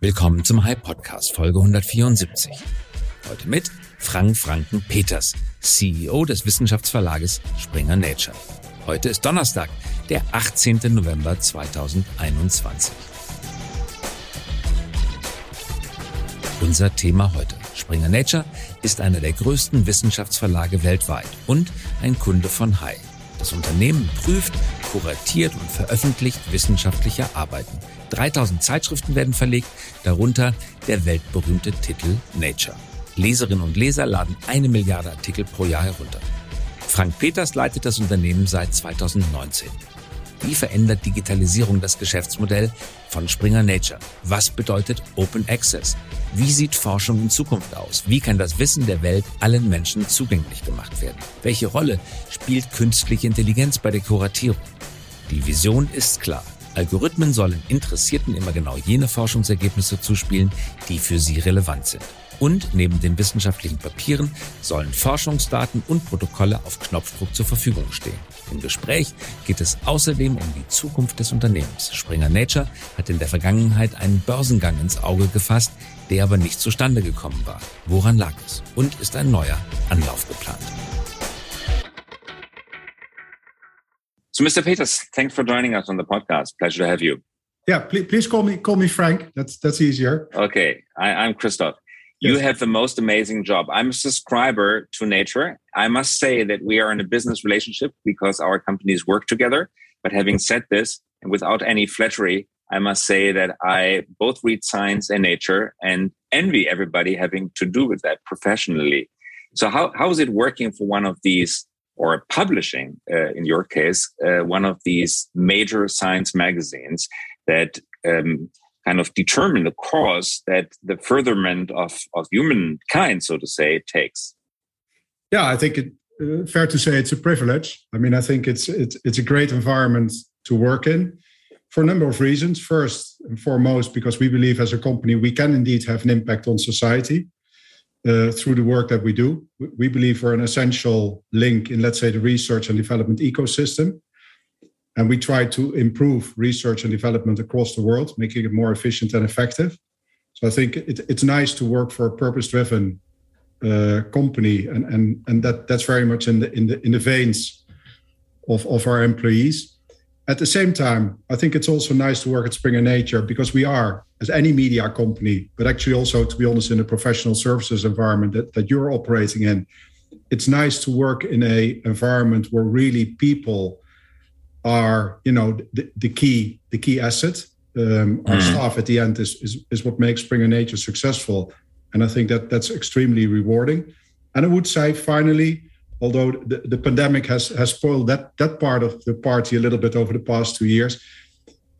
Willkommen zum Hype Podcast Folge 174. Heute mit Frank Franken Peters, CEO des Wissenschaftsverlages Springer Nature. Heute ist Donnerstag, der 18. November 2021. Unser Thema heute. Springer Nature ist einer der größten Wissenschaftsverlage weltweit und ein Kunde von Hai. Das Unternehmen prüft, kuratiert und veröffentlicht wissenschaftliche Arbeiten. 3000 Zeitschriften werden verlegt, darunter der weltberühmte Titel Nature. Leserinnen und Leser laden eine Milliarde Artikel pro Jahr herunter. Frank Peters leitet das Unternehmen seit 2019. Wie verändert Digitalisierung das Geschäftsmodell von Springer Nature? Was bedeutet Open Access? Wie sieht Forschung in Zukunft aus? Wie kann das Wissen der Welt allen Menschen zugänglich gemacht werden? Welche Rolle spielt künstliche Intelligenz bei der Kuratierung? Die Vision ist klar. Algorithmen sollen Interessierten immer genau jene Forschungsergebnisse zuspielen, die für sie relevant sind. Und neben den wissenschaftlichen Papieren sollen Forschungsdaten und Protokolle auf Knopfdruck zur Verfügung stehen. Im Gespräch geht es außerdem um die Zukunft des Unternehmens. Springer Nature hat in der Vergangenheit einen Börsengang ins Auge gefasst, der aber nicht zustande gekommen war. Woran lag es? Und ist ein neuer Anlauf geplant? So, Mr. Peters, thanks for joining us on the podcast. Pleasure to have you. Yeah, please, please call me call me Frank. That's that's easier. Okay, I, I'm Christoph. You yes. have the most amazing job. I'm a subscriber to Nature. I must say that we are in a business relationship because our companies work together. But having said this, and without any flattery, I must say that I both read science and nature and envy everybody having to do with that professionally. So how, how is it working for one of these or publishing, uh, in your case, uh, one of these major science magazines that um, kind of determine the course that the furtherment of, of humankind, so to say, takes. Yeah, I think it uh, fair to say it's a privilege. I mean, I think it's it's it's a great environment to work in for a number of reasons. First and foremost, because we believe as a company we can indeed have an impact on society uh, through the work that we do. We believe we're an essential link in, let's say, the research and development ecosystem. And we try to improve research and development across the world, making it more efficient and effective. So I think it, it's nice to work for a purpose-driven uh, company, and and and that that's very much in the in the in the veins of of our employees. At the same time, I think it's also nice to work at Springer Nature because we are, as any media company, but actually also, to be honest, in a professional services environment that, that you're operating in, it's nice to work in a environment where really people are you know the, the key the key asset um, our mm. staff at the end is, is is what makes springer nature successful. And i think that that's extremely rewarding. And i would say finally although the, the pandemic has has spoiled that that part of the party a little bit over the past two years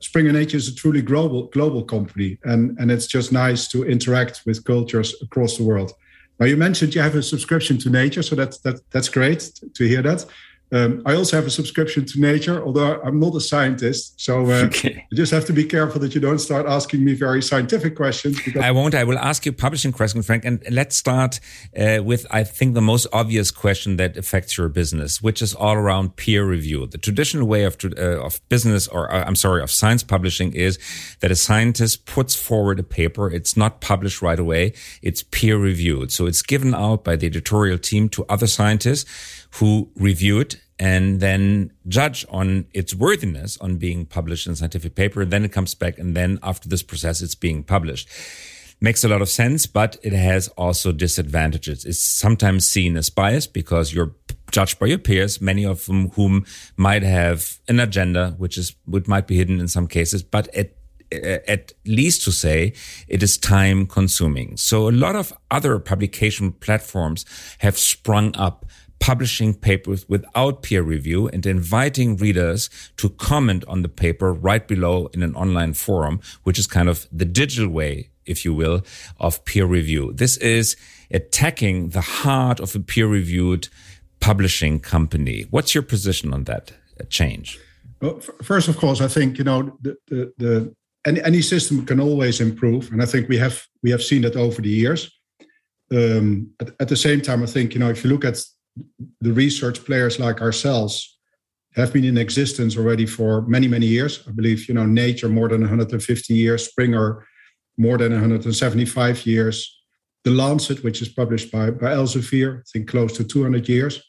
springer nature is a truly global global company. And and it's just nice to interact with cultures across the world. Now you mentioned you have a subscription to nature so that's that that's great to hear that um, I also have a subscription to Nature, although I'm not a scientist. So uh, okay. you just have to be careful that you don't start asking me very scientific questions. I won't. I will ask you publishing question, Frank. And let's start uh, with, I think, the most obvious question that affects your business, which is all around peer review. The traditional way of, uh, of business, or uh, I'm sorry, of science publishing is that a scientist puts forward a paper. It's not published right away. It's peer reviewed. So it's given out by the editorial team to other scientists who review it and then judge on its worthiness on being published in scientific paper. And then it comes back. And then after this process, it's being published. Makes a lot of sense, but it has also disadvantages. It's sometimes seen as biased because you're judged by your peers, many of whom might have an agenda, which is, which might be hidden in some cases, but at at least to say it is time consuming. So a lot of other publication platforms have sprung up publishing papers without peer review and inviting readers to comment on the paper right below in an online forum, which is kind of the digital way, if you will, of peer review. This is attacking the heart of a peer reviewed publishing company. What's your position on that uh, change? Well, first, of course, I think, you know, the, the, the any, any system can always improve. And I think we have, we have seen that over the years. Um, at, at the same time, I think, you know, if you look at the research players like ourselves have been in existence already for many many years i believe you know nature more than 150 years springer more than 175 years. The Lancet, which is published by, by Elsevier, I think close to 200 years.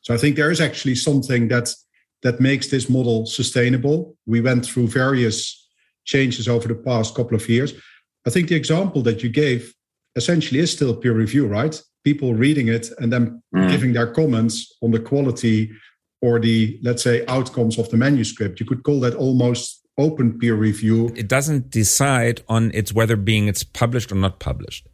So I think there is actually something that that makes this model sustainable. We went through various changes over the past couple of years. I think the example that you gave essentially is still peer review, right? People reading it and then mm. giving their comments on the quality or the, let's say, outcomes of the manuscript. You could call that almost open peer review. It doesn't decide on its whether being it's published or not published.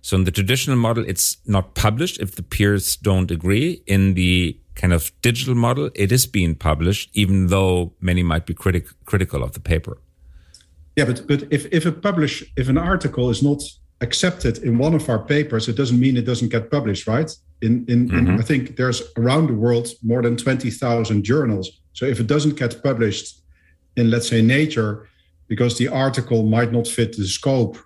So in the traditional model, it's not published if the peers don't agree. In the kind of digital model, it is being published, even though many might be critic, critical of the paper. Yeah, but but if if a publish if an article is not accepted in one of our papers, it doesn't mean it doesn't get published, right? In in, mm-hmm. in I think there's around the world more than twenty thousand journals. So if it doesn't get published in let's say Nature, because the article might not fit the scope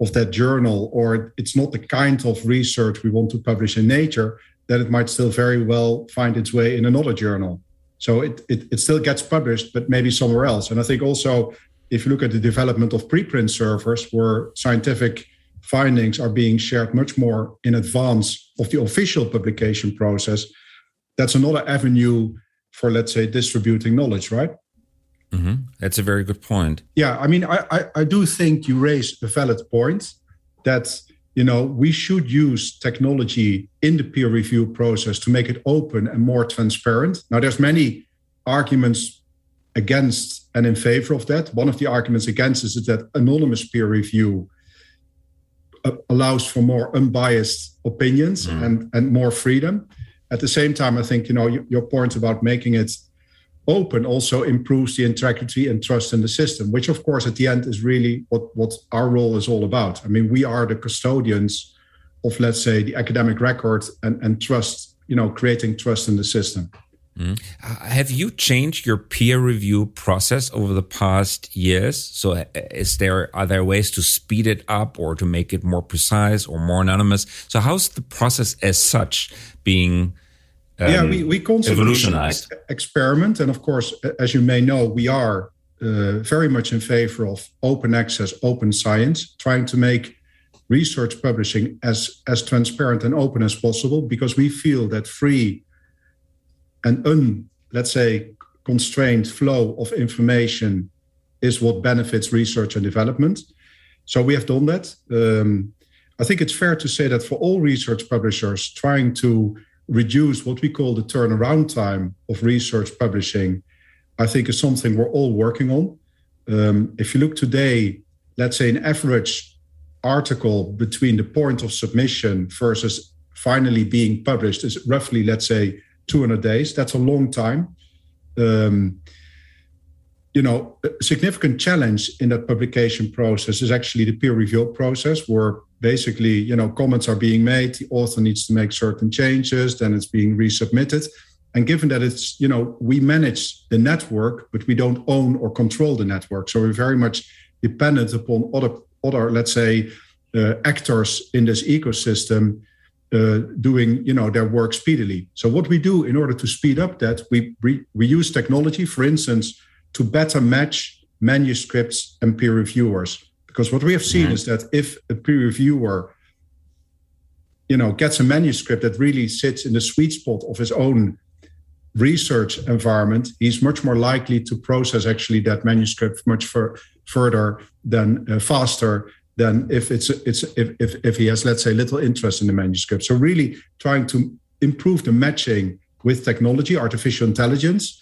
of that journal, or it's not the kind of research we want to publish in Nature, then it might still very well find its way in another journal. So it, it, it still gets published, but maybe somewhere else. And I think also if you look at the development of preprint servers, where scientific findings are being shared much more in advance of the official publication process, that's another avenue for, let's say, distributing knowledge, right? Mm-hmm. That's a very good point. Yeah, I mean, I, I, I do think you raise a valid point that you know we should use technology in the peer review process to make it open and more transparent. Now, there's many arguments against and in favor of that. One of the arguments against is that anonymous peer review allows for more unbiased opinions mm. and, and more freedom. At the same time, I think you know your point about making it open also improves the integrity and trust in the system, which of course at the end is really what, what our role is all about. I mean, we are the custodians of let's say the academic record and, and trust, you know, creating trust in the system. Mm. Have you changed your peer review process over the past years? So, uh, is there are there ways to speed it up or to make it more precise or more anonymous? So, how's the process as such being? Um, yeah, we we constantly experiment, and of course, as you may know, we are uh, very much in favor of open access, open science, trying to make research publishing as as transparent and open as possible, because we feel that free an un, let's say, constrained flow of information is what benefits research and development. So we have done that. Um, I think it's fair to say that for all research publishers trying to reduce what we call the turnaround time of research publishing, I think is something we're all working on. Um, if you look today, let's say an average article between the point of submission versus finally being published is roughly, let's say, 200 days. That's a long time. Um, you know, a significant challenge in that publication process is actually the peer review process, where basically, you know, comments are being made, the author needs to make certain changes, then it's being resubmitted. And given that it's, you know, we manage the network, but we don't own or control the network, so we're very much dependent upon other, other, let's say, uh, actors in this ecosystem uh, doing you know their work speedily. So what we do in order to speed up that, we we, we use technology, for instance, to better match manuscripts and peer reviewers. Because what we have seen mm-hmm. is that if a peer reviewer you know gets a manuscript that really sits in the sweet spot of his own research environment he's much more likely to process actually that manuscript much fur- further than uh, faster than if it's it's if, if if he has let's say little interest in the manuscript. So really trying to improve the matching with technology artificial intelligence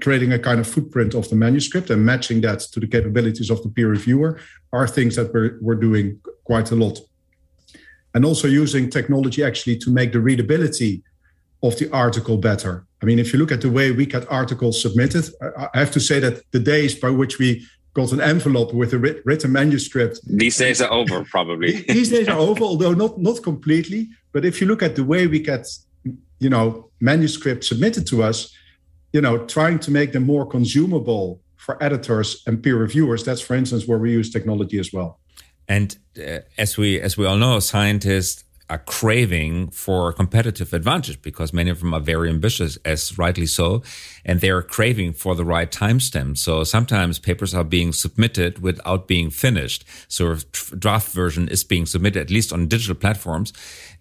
creating a kind of footprint of the manuscript and matching that to the capabilities of the peer reviewer are things that we're, we're doing quite a lot. And also using technology actually to make the readability of the article better. I mean if you look at the way we get articles submitted i have to say that the days by which we got an envelope with a written manuscript. These days are over, probably. These days are over, although not not completely. But if you look at the way we get, you know, manuscripts submitted to us, you know, trying to make them more consumable for editors and peer reviewers. That's, for instance, where we use technology as well. And uh, as we as we all know, scientists are craving for competitive advantage because many of them are very ambitious, as rightly so, and they are craving for the right timestamp. So sometimes papers are being submitted without being finished. So a draft version is being submitted, at least on digital platforms,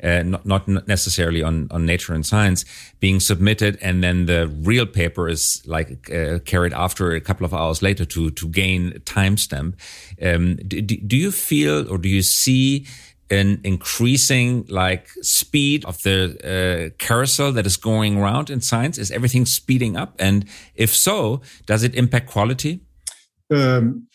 uh, not, not necessarily on, on Nature and Science, being submitted, and then the real paper is like uh, carried after a couple of hours later to to gain timestamp. Um, do, do you feel or do you see an increasing like speed of the uh, carousel that is going around in science? Is everything speeding up? And if so, does it impact quality? Um,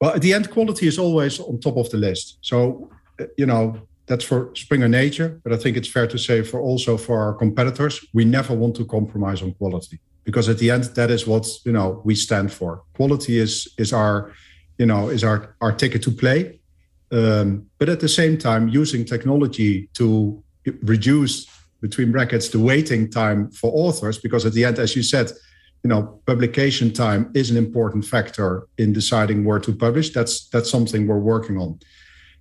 well, at the end, quality is always on top of the list. So, uh, you know, that's for Springer Nature, but I think it's fair to say for also for our competitors, we never want to compromise on quality because at the end, that is what you know we stand for. Quality is is our, you know, is our our ticket to play um, but at the same time, using technology to reduce between brackets the waiting time for authors, because at the end, as you said, you know, publication time is an important factor in deciding where to publish. That's that's something we're working on.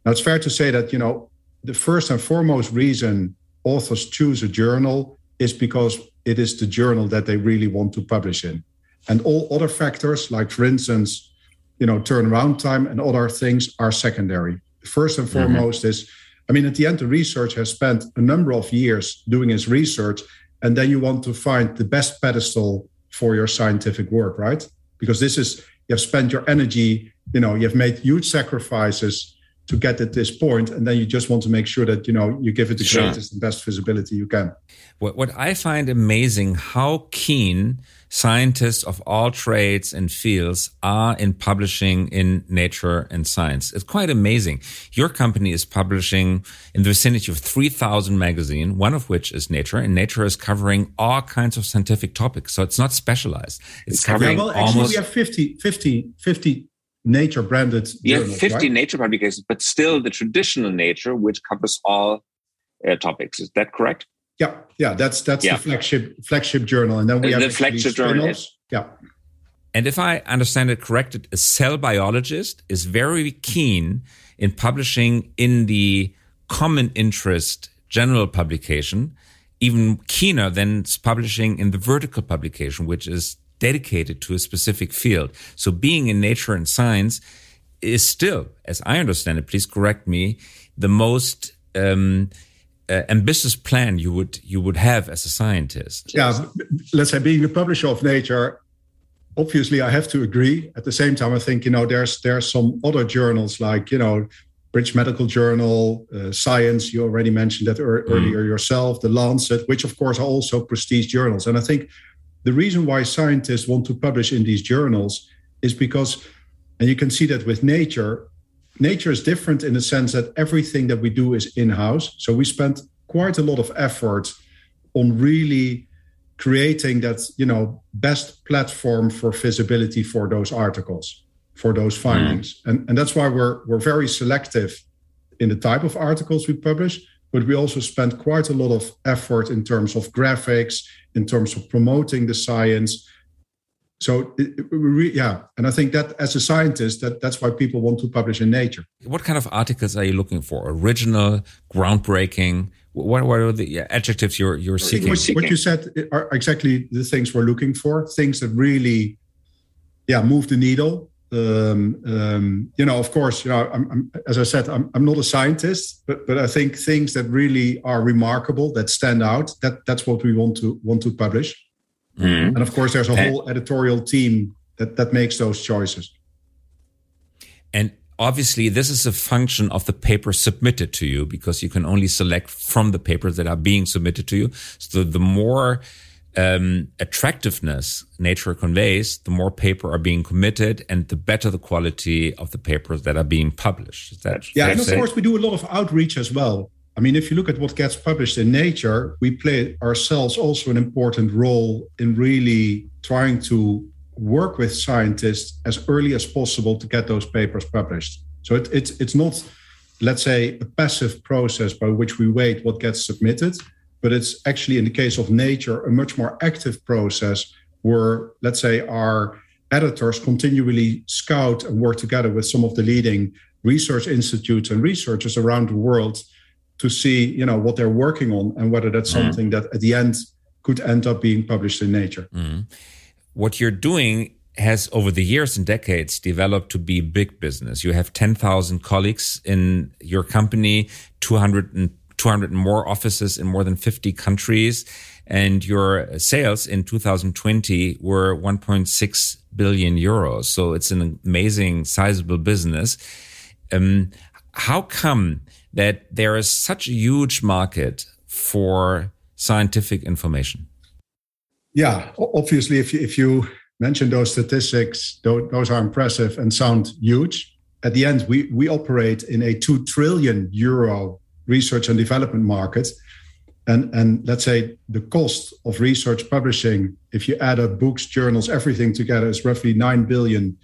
Now, it's fair to say that you know the first and foremost reason authors choose a journal is because it is the journal that they really want to publish in, and all other factors, like for instance you know turnaround time and other things are secondary first and mm-hmm. foremost mm-hmm. is i mean at the end the research has spent a number of years doing its research and then you want to find the best pedestal for your scientific work right because this is you have spent your energy you know you have made huge sacrifices to get at this point and then you just want to make sure that you know you give it the sure. greatest and best visibility you can. What, what i find amazing how keen scientists of all trades and fields are in publishing in nature and science. It's quite amazing. Your company is publishing in the vicinity of 3000 magazine one of which is nature and nature is covering all kinds of scientific topics. So it's not specialized. It's, it's covering yeah, well, actually almost we have 50 50 50 nature branded yeah 50 right? nature publications but still the traditional nature which covers all uh, topics. Is that correct? Yeah yeah that's that's yeah. the flagship flagship journal and then we the have the flagship journal yeah. And if i understand it correctly, a cell biologist is very keen in publishing in the common interest general publication even keener than publishing in the vertical publication which is dedicated to a specific field. So being in nature and science is still, as I understand it, please correct me, the most um, uh, ambitious plan you would you would have as a scientist. Yeah, let's say being a publisher of Nature, obviously I have to agree. At the same time, I think you know there's there's some other journals like you know British Medical Journal, uh, Science. You already mentioned that er- mm. earlier yourself. The Lancet, which of course are also prestige journals, and I think the reason why scientists want to publish in these journals is because, and you can see that with nature, nature is different in the sense that everything that we do is in house. So we spend quite a lot of effort on really creating that you know best platform for visibility for those articles for those findings mm. and, and that's why we're we're very selective in the type of articles we publish but we also spent quite a lot of effort in terms of graphics, in terms of promoting the science. So, it, it, we, yeah, and I think that as a scientist, that that's why people want to publish in Nature. What kind of articles are you looking for? Original, groundbreaking. What, what are the adjectives you're you're seeking? What, what you said are exactly the things we're looking for. Things that really, yeah, move the needle um, um, you know, of course, you know, I'm, I'm, as I said, I'm, I'm not a scientist, but but I think things that really are remarkable, that stand out, that that's what we want to want to publish. Mm-hmm. And of course, there's a whole editorial team that that makes those choices. And obviously, this is a function of the paper submitted to you because you can only select from the papers that are being submitted to you. So the more um, attractiveness nature conveys, the more paper are being committed and the better the quality of the papers that are being published. Is that yeah, and of say? course we do a lot of outreach as well. I mean, if you look at what gets published in Nature, we play ourselves also an important role in really trying to work with scientists as early as possible to get those papers published. So it, it's it's not, let's say, a passive process by which we wait what gets submitted but it's actually in the case of nature a much more active process where let's say our editors continually scout and work together with some of the leading research institutes and researchers around the world to see you know what they're working on and whether that's mm. something that at the end could end up being published in nature mm. what you're doing has over the years and decades developed to be big business you have 10,000 colleagues in your company 200 and 200 more offices in more than 50 countries and your sales in 2020 were 1.6 billion euros so it's an amazing sizable business um, how come that there is such a huge market for scientific information? Yeah, obviously, if you, if you mention those statistics, those are impressive and sound huge. At the end, we, we operate in a 2 trillion euro research and development market. And, and let's say the cost of research publishing, if you add up books, journals, everything together, is roughly 9 billion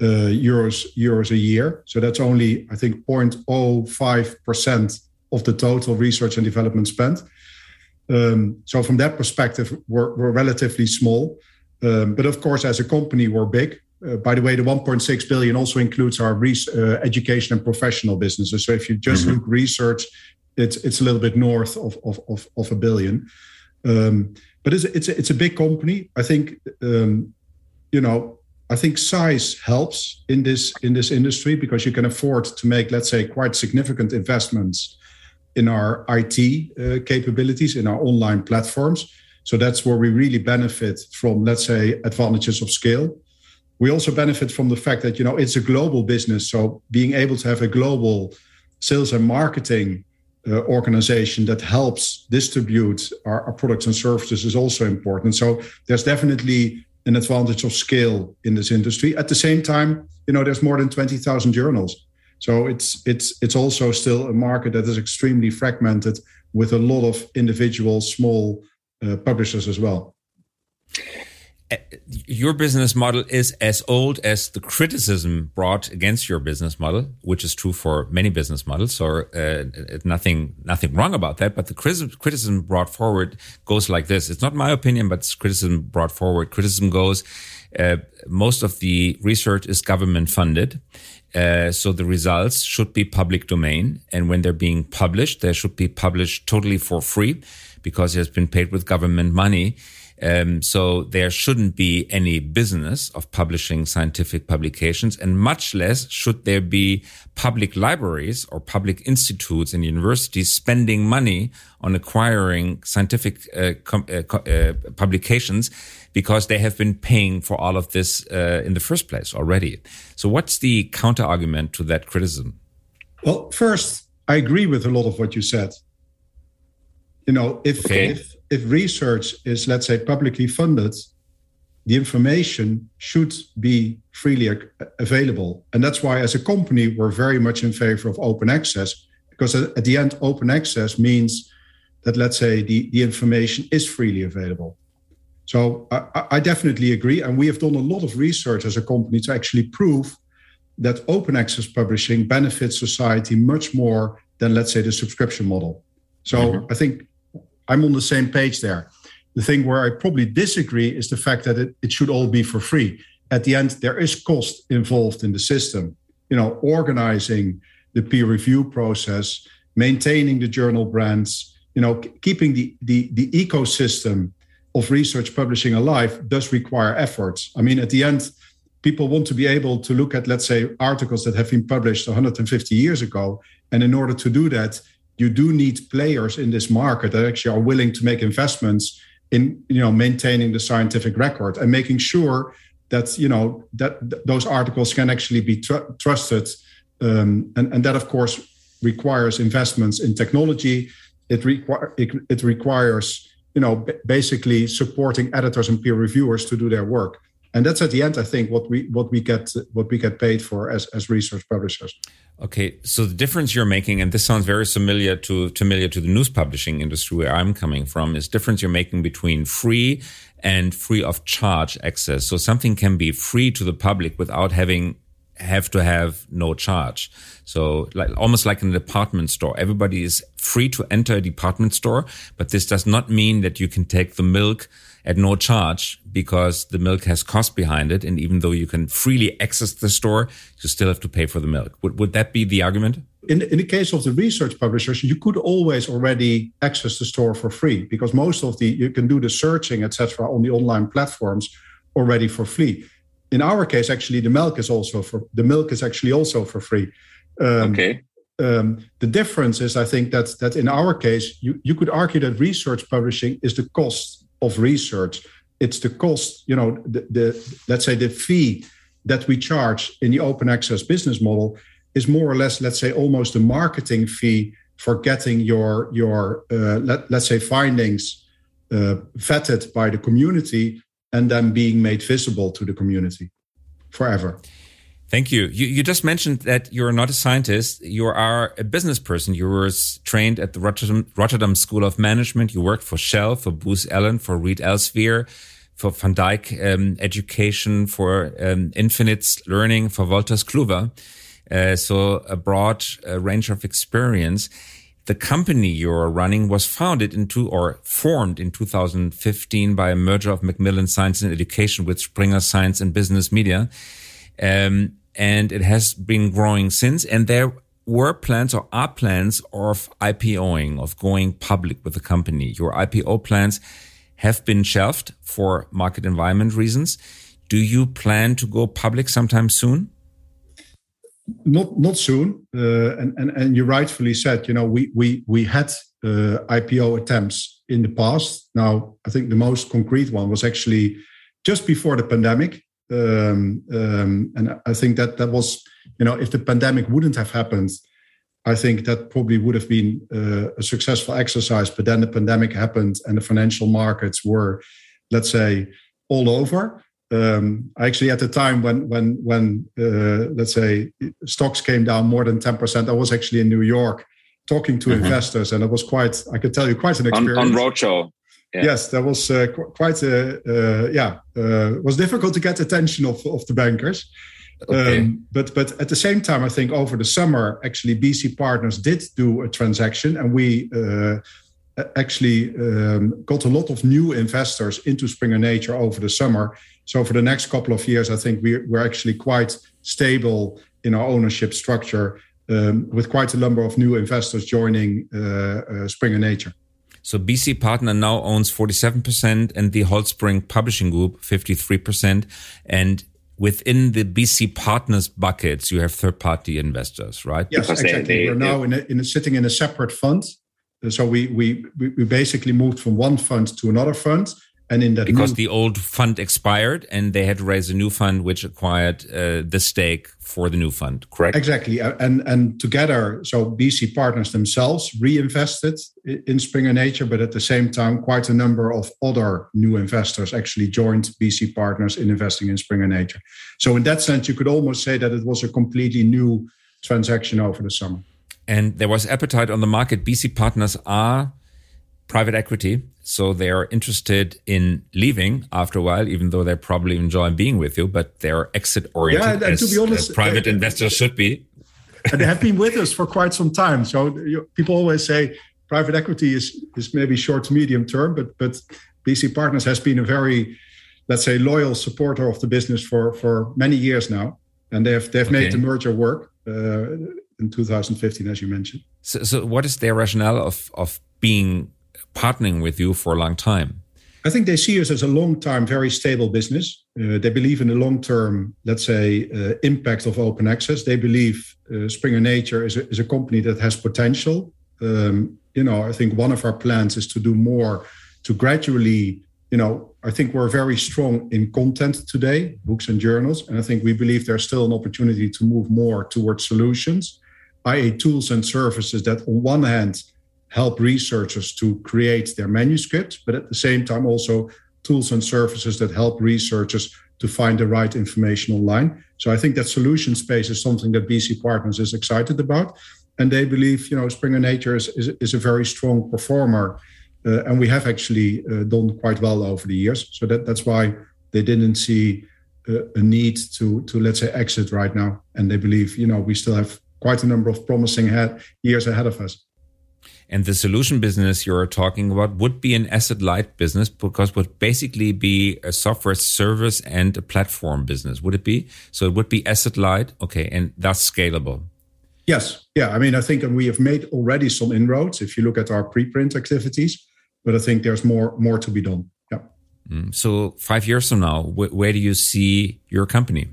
uh, euros euros a year. So that's only I think 0.05 percent of the total research and development spent. Um, so from that perspective, we're, we're relatively small. Um, but of course, as a company, we're big. Uh, by the way, the 1.6 billion also includes our uh, education and professional businesses. So if you just mm-hmm. look research, it's it's a little bit north of of of, of a billion. Um, but it's it's a, it's a big company. I think um, you know I think size helps in this in this industry because you can afford to make, let's say, quite significant investments in our IT uh, capabilities in our online platforms. So that's where we really benefit from, let's say, advantages of scale. We also benefit from the fact that you know it's a global business, so being able to have a global sales and marketing uh, organization that helps distribute our, our, products and services is also important. So there's definitely an advantage of scale in this industry. At the same time, you know, there's more than 20,000 journals. So it's it's it's also still a market that is extremely fragmented with a lot of individual small uh, publishers as well your business model is as old as the criticism brought against your business model, which is true for many business models. So uh, nothing, nothing wrong about that. But the criticism brought forward goes like this. It's not my opinion, but criticism brought forward. Criticism goes, uh, most of the research is government funded. Uh, so the results should be public domain. And when they're being published, they should be published totally for free because it has been paid with government money. Um, so there shouldn't be any business of publishing scientific publications, and much less should there be public libraries or public institutes and universities spending money on acquiring scientific uh, uh, uh, publications because they have been paying for all of this uh, in the first place already. So, what's the counter argument to that criticism? Well, first, I agree with a lot of what you said. You know, if okay. if if research is, let's say, publicly funded, the information should be freely available. And that's why, as a company, we're very much in favor of open access, because at the end, open access means that, let's say, the, the information is freely available. So I, I definitely agree. And we have done a lot of research as a company to actually prove that open access publishing benefits society much more than, let's say, the subscription model. So mm-hmm. I think I'm on the same page there. The thing where I probably disagree is the fact that it, it should all be for free. At the end, there is cost involved in the system. You know, organizing the peer review process, maintaining the journal brands, you know, keeping the, the, the ecosystem of research publishing alive does require efforts. I mean, at the end, people want to be able to look at, let's say, articles that have been published 150 years ago. And in order to do that, you do need players in this market that actually are willing to make investments in you know maintaining the scientific record and making sure that you know that th- those articles can actually be tr- trusted um, and, and that of course requires investments in technology. It, require, it, it requires you know b- basically supporting editors and peer reviewers to do their work and that's at the end i think what we what we get what we get paid for as as research publishers. Okay so the difference you're making and this sounds very familiar to familiar to the news publishing industry where i'm coming from is difference you're making between free and free of charge access. So something can be free to the public without having have to have no charge. So like almost like in a department store, everybody is free to enter a department store, but this does not mean that you can take the milk at no charge because the milk has cost behind it. And even though you can freely access the store, you still have to pay for the milk. Would, would that be the argument? in, in the case of the research publishers, you could always already access the store for free because most of the you can do the searching, etc., on the online platforms already for free. In our case, actually, the milk is also for the milk is actually also for free. Um, okay. Um, the difference is, I think that that in our case, you, you could argue that research publishing is the cost of research. It's the cost, you know, the, the let's say the fee that we charge in the open access business model is more or less, let's say, almost a marketing fee for getting your your uh, let, let's say findings uh, vetted by the community and then being made visible to the community forever. Thank you. you. You just mentioned that you're not a scientist. You are a business person. You were trained at the Rotterdam, Rotterdam School of Management. You worked for Shell, for Booz Allen, for Reed Elsevier, for Van Dijk um, Education, for um, Infinitas Learning, for Wolters Kluwer. Uh, so a broad uh, range of experience. The company you're running was founded into or formed in 2015 by a merger of Macmillan Science and Education with Springer Science and Business Media. Um, and it has been growing since. And there were plans or are plans of IPOing, of going public with the company. Your IPO plans have been shelved for market environment reasons. Do you plan to go public sometime soon? not not soon. Uh, and, and and you rightfully said, you know, we we we had uh, IPO attempts in the past. Now, I think the most concrete one was actually just before the pandemic. Um, um, and I think that that was, you know, if the pandemic wouldn't have happened, I think that probably would have been uh, a successful exercise. But then the pandemic happened, and the financial markets were, let's say, all over um, actually at the time when when when uh, let's say stocks came down more than 10% i was actually in new york talking to mm-hmm. investors and it was quite i could tell you quite an experience on, on roadshow yeah. yes that was uh, qu- quite a uh, yeah uh, was difficult to get attention of, of the bankers okay. Um, but but at the same time i think over the summer actually bc partners did do a transaction and we uh, actually um, got a lot of new investors into Springer Nature over the summer. So for the next couple of years, I think we, we're actually quite stable in our ownership structure um, with quite a number of new investors joining uh, uh, Springer Nature. So BC Partner now owns 47% and the Holtzbrinck Publishing Group 53%. And within the BC Partners buckets, you have third party investors, right? Yes, because exactly. They, they, We're now in a, in a, sitting in a separate fund so we, we we basically moved from one fund to another fund and in that because the old fund expired and they had to raise a new fund which acquired uh, the stake for the new fund correct? Exactly. And and together so bc partners themselves reinvested in springer nature but at the same time quite a number of other new investors actually joined bc partners in investing in springer nature. So in that sense you could almost say that it was a completely new transaction over the summer. And there was appetite on the market. BC partners are private equity, so they are interested in leaving after a while, even though they probably enjoy being with you, but they're exit oriented. Yeah, and to be honest, private they, investors should be. and they have been with us for quite some time. So you, people always say private equity is is maybe short to medium term, but but BC Partners has been a very let's say loyal supporter of the business for for many years now, and they've they've okay. made the merger work. Uh, in 2015, as you mentioned. So, so what is their rationale of of being partnering with you for a long time? I think they see us as a long time, very stable business. Uh, they believe in the long term, let's say, uh, impact of open access. They believe uh, Springer Nature is a, is a company that has potential. Um, you know, I think one of our plans is to do more to gradually, you know, I think we're very strong in content today, books and journals. And I think we believe there's still an opportunity to move more towards solutions i.e., tools and services that, on one hand, help researchers to create their manuscripts, but at the same time, also tools and services that help researchers to find the right information online. So I think that solution space is something that BC Partners is excited about. And they believe, you know, Springer Nature is, is, is a very strong performer. Uh, and we have actually uh, done quite well over the years. So that, that's why they didn't see uh, a need to, to, let's say, exit right now. And they believe, you know, we still have quite a number of promising head, years ahead of us. And the solution business you're talking about would be an asset light business because would basically be a software service and a platform business. Would it be? So it would be asset light. Okay. And that's scalable. Yes. Yeah. I mean, I think we have made already some inroads if you look at our preprint activities, but I think there's more more to be done. Yeah. Mm. So five years from now, wh where do you see your company?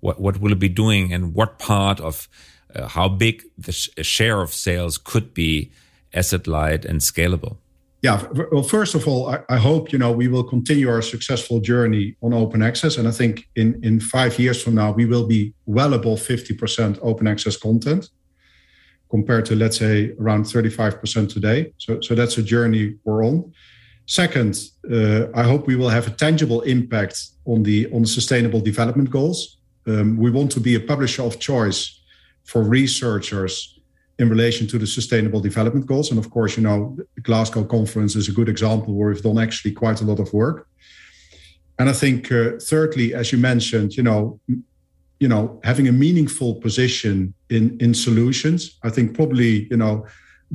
What what will it be doing, and what part of uh, how big the sh share of sales could be asset light and scalable? yeah well first of all I, I, hope you know we will continue our successful journey on open access and i think in in five years from now we will be well above 50% open access content compared to let's say around 35% today. So so that's a journey we're on. Second uh, i hope we will have a tangible impact on the on the sustainable development goals. Um, we want to be a publisher of choice for researchers in relation to the sustainable development goals. And of course, you know, the Glasgow conference is a good example where we've done actually quite a lot of work. And I think, uh, thirdly, as you mentioned, you know, you know, having a meaningful position in in solutions, I think probably you know,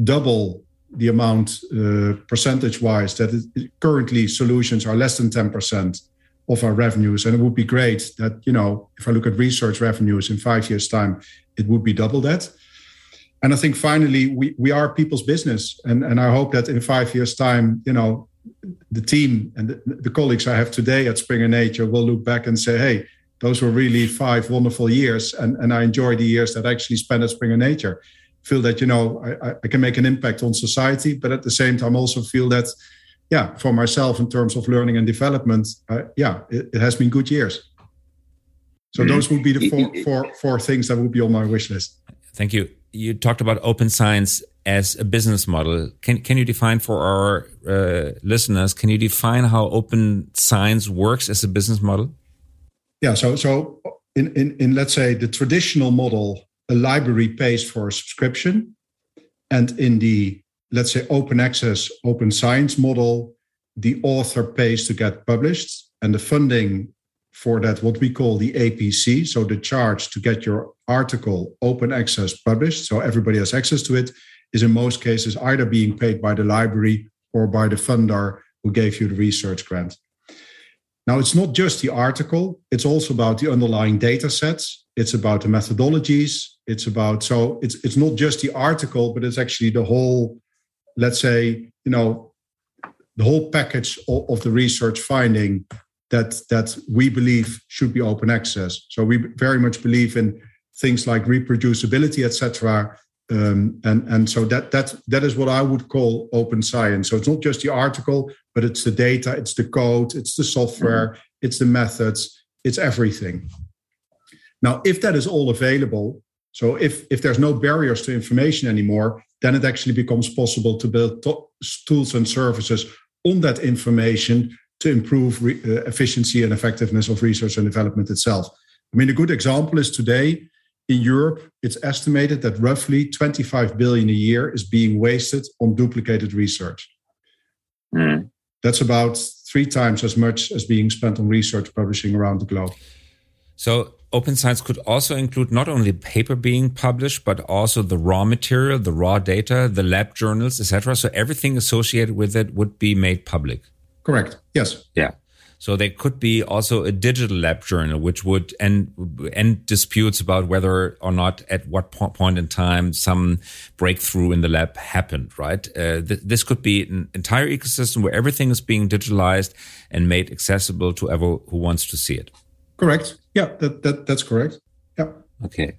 double the amount uh, percentage wise that it, currently solutions are less than ten percent of our revenues, and it would be great that you know, if I look at research revenues in five years' time, it would be double that. And I think finally we, we are people's business. And, and I hope that in five years' time, you know, the team and the, the colleagues I have today at Springer Nature will look back and say, hey, those were really five wonderful years. And, and I enjoy the years that I actually spent at Springer Nature. Feel that, you know, I, I can make an impact on society, but at the same time also feel that, yeah, for myself in terms of learning and development, uh, yeah, it, it, has been good years. So mm-hmm. those would be the four, four, four things that would be on my wish list. Thank you you talked about open science as a business model. Can can you define for our uh, listeners? Can you define how open science works as a business model? Yeah. So so in in, in let's say the traditional model, a library pays for a subscription, and in the let's say open access, open science model, the author pays to get published, and the funding for that what we call the APC, so the charge to get your article open access published, so everybody has access to it, is in most cases either being paid by the library or by the funder who gave you the research grant. Now, it's not just the article, it's also about the underlying data sets, it's about the methodologies, it's about so it's it's not just the article, but it's actually the whole, let's say, you know, the whole package of, of the research finding that that we believe should be open access. So we very much believe in things like reproducibility, etc. Um, and and so that that that is what I would call open science. So it's not just the article, but it's the data, it's the code, it's the software, mm-hmm. it's the methods, it's everything. Now, if that is all available, so if if there's no barriers to information anymore, then it actually becomes possible to build to- tools and services on that information to improve re- uh, efficiency and effectiveness of research and development itself. I mean, a good example is today in Europe, it's estimated that roughly 25 billion a year is being wasted on duplicated research. Mm. That's about three times as much as being spent on research publishing around the globe. So, open science could also include not only paper being published, but also the raw material, the raw data, the lab journals, etc. So, everything associated with it would be made public. Correct. Yes. Yeah. So there could be also a digital lab journal, which would end, end disputes about whether or not at what point in time some breakthrough in the lab happened, right? Uh, th this could be an entire ecosystem where everything is being digitalized and made accessible to everyone who wants to see it. Correct. Yeah, that, that that's correct. Yeah. Okay.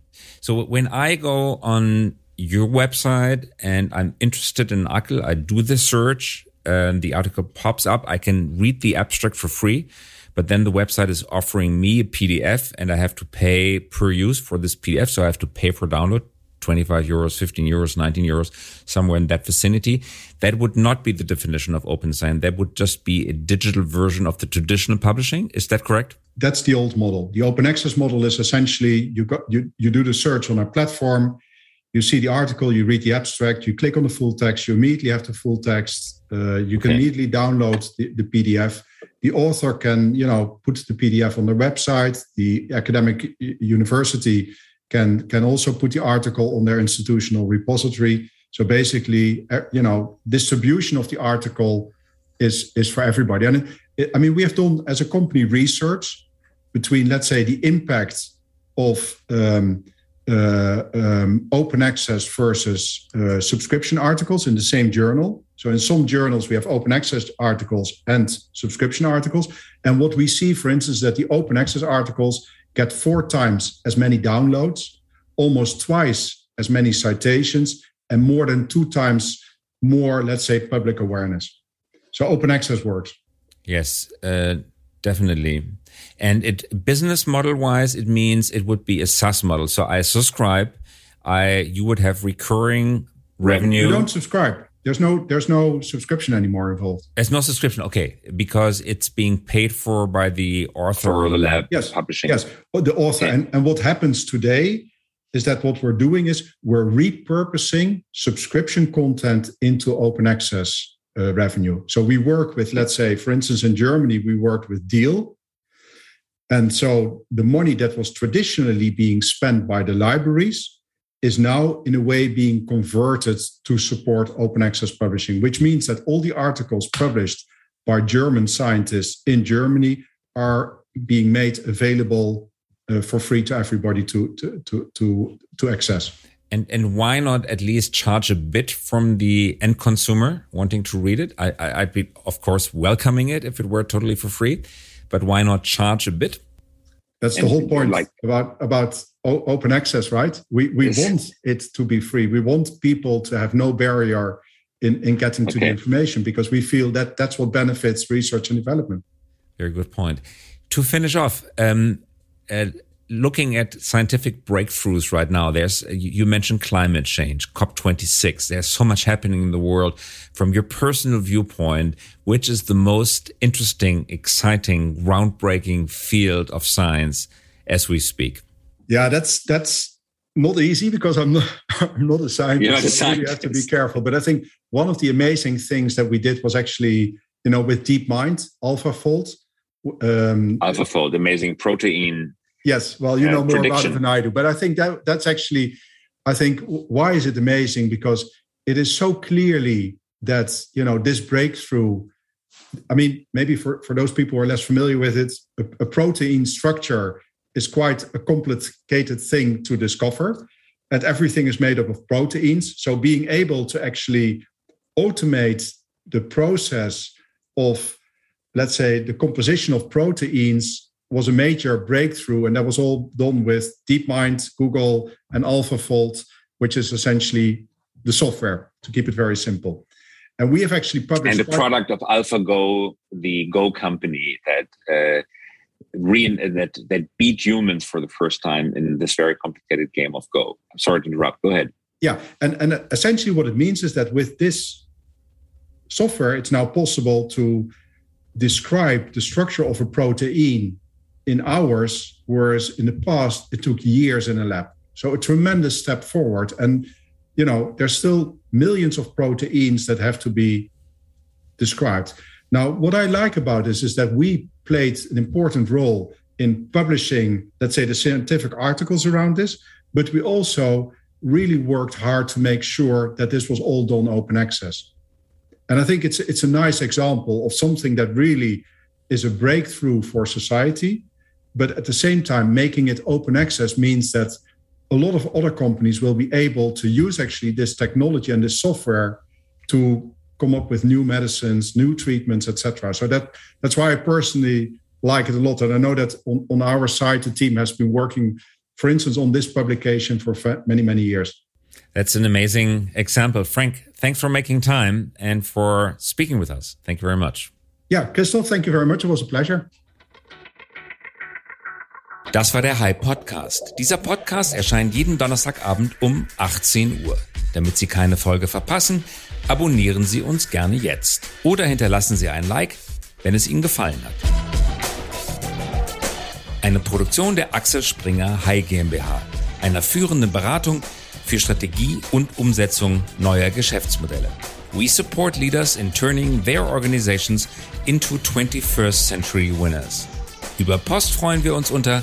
So when I go on your website and I'm interested in ACL, I do the search and the article pops up, I can read the abstract for free. But then the website is offering me a PDF and I have to pay per use for this PDF. So I have to pay for download 25 euros, 15 euros, 19 euros, somewhere in that vicinity. That would not be the definition of open science. That would just be a digital version of the traditional publishing. Is that correct? That's the old model. The open access model is essentially you got you, you do the search on our platform you see the article, you read the abstract, you click on the full text, you immediately have the full text. Uh, you can okay. immediately download the, the, PDF. The author can, you know, put the PDF on their website. The academic university can can also put the article on their institutional repository. So basically, uh, you know, distribution of the article is is for everybody. And it, I mean, we have done as a company research between, let's say, the impact of um, uh, um, open access versus uh, subscription articles in the same journal. So in some journals we have open access articles and subscription articles. And what we see, for instance, that the open access articles get four times as many downloads, almost twice as many citations, and more than two times more, let's say, public awareness. So open access works. Yes, uh, definitely. And it business model wise, it means it would be a SaaS model. So I subscribe, I you would have recurring revenue. You don't subscribe. There's no there's no subscription anymore involved. There's no subscription, okay, because it's being paid for by the author or the lab yes, publishing. Yes, the author. And, and what happens today is that what we're doing is we're repurposing subscription content into open access uh, revenue. So we work with, let's say, for instance, in Germany, we worked with Deal, And so the money that was traditionally being spent by the libraries is now in a way being converted to support open access publishing, which means that all the articles published by German scientists in Germany are being made available uh, for free to everybody to, to to to to access. And and why not at least charge a bit from the end consumer wanting to read it? I, I I'd be of course welcoming it if it were totally for free, but why not charge a bit? That's the whole point like, about about open access, right? We we yes. want it to be free. We want people to have no barrier in, in getting to okay. the information because we feel that that's what benefits research and development. Very good point. To finish off, um, uh, looking at scientific breakthroughs right now, there's you mentioned climate change, COP26. There's so much happening in the world. From your personal viewpoint, which is the most interesting, exciting, groundbreaking field of science as we speak? Yeah, that's that's not easy because I'm not I'm not a scientist. You're not a scientist. You have to be careful. But I think one of the amazing things that we did was actually, you know, with DeepMind, AlphaFold. Um, AlphaFold, amazing protein. Yes, well, you uh, know more prediction. about it than I do. But I think that that's actually, I think, why is it amazing? Because it is so clearly that you know this breakthrough. I mean, maybe for, for those people who are less familiar with it, a, a protein structure is quite a complicated thing to discover. And everything is made up of proteins. So being able to actually automate the process of, let's say, the composition of proteins was a major breakthrough. And that was all done with DeepMind, Google, and AlphaFold, which is essentially the software, to keep it very simple. And we have actually published. And the product of AlphaGo, the Go company that uh, re- that that beat humans for the first time in this very complicated game of Go. I'm sorry to interrupt. Go ahead. Yeah, and and essentially what it means is that with this software, it's now possible to describe the structure of a protein in hours, whereas in the past it took years in a lab. So a tremendous step forward. And you know, there's still millions of proteins that have to be described. Now, what I like about this is that we played an important role in publishing, let's say, the scientific articles around this, but we also really worked hard to make sure that this was all done open access. And I think it's it's a nice example of something that really is a breakthrough for society, but at the same time, making it open access means that a lot of other companies will be able to use actually this technology and this software to come up with new medicines, new treatments, etc. So that that's why I personally like it a lot, and I know that on, on our side, the team has been working, for instance, on this publication for many many years. That's an amazing example, Frank. Thanks for making time and for speaking with us. Thank you very much. Yeah, Christoph, thank you very much. It was a pleasure. Das war der Hype Podcast. Dieser Podcast erscheint jeden Donnerstagabend um 18 Uhr. Damit Sie keine Folge verpassen, abonnieren Sie uns gerne jetzt oder hinterlassen Sie ein Like, wenn es Ihnen gefallen hat. Eine Produktion der Axel Springer High GmbH, einer führenden Beratung für Strategie und Umsetzung neuer Geschäftsmodelle. We support leaders in turning their organizations into 21st century winners. Über Post freuen wir uns unter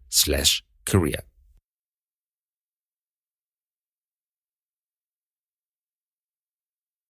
slash career.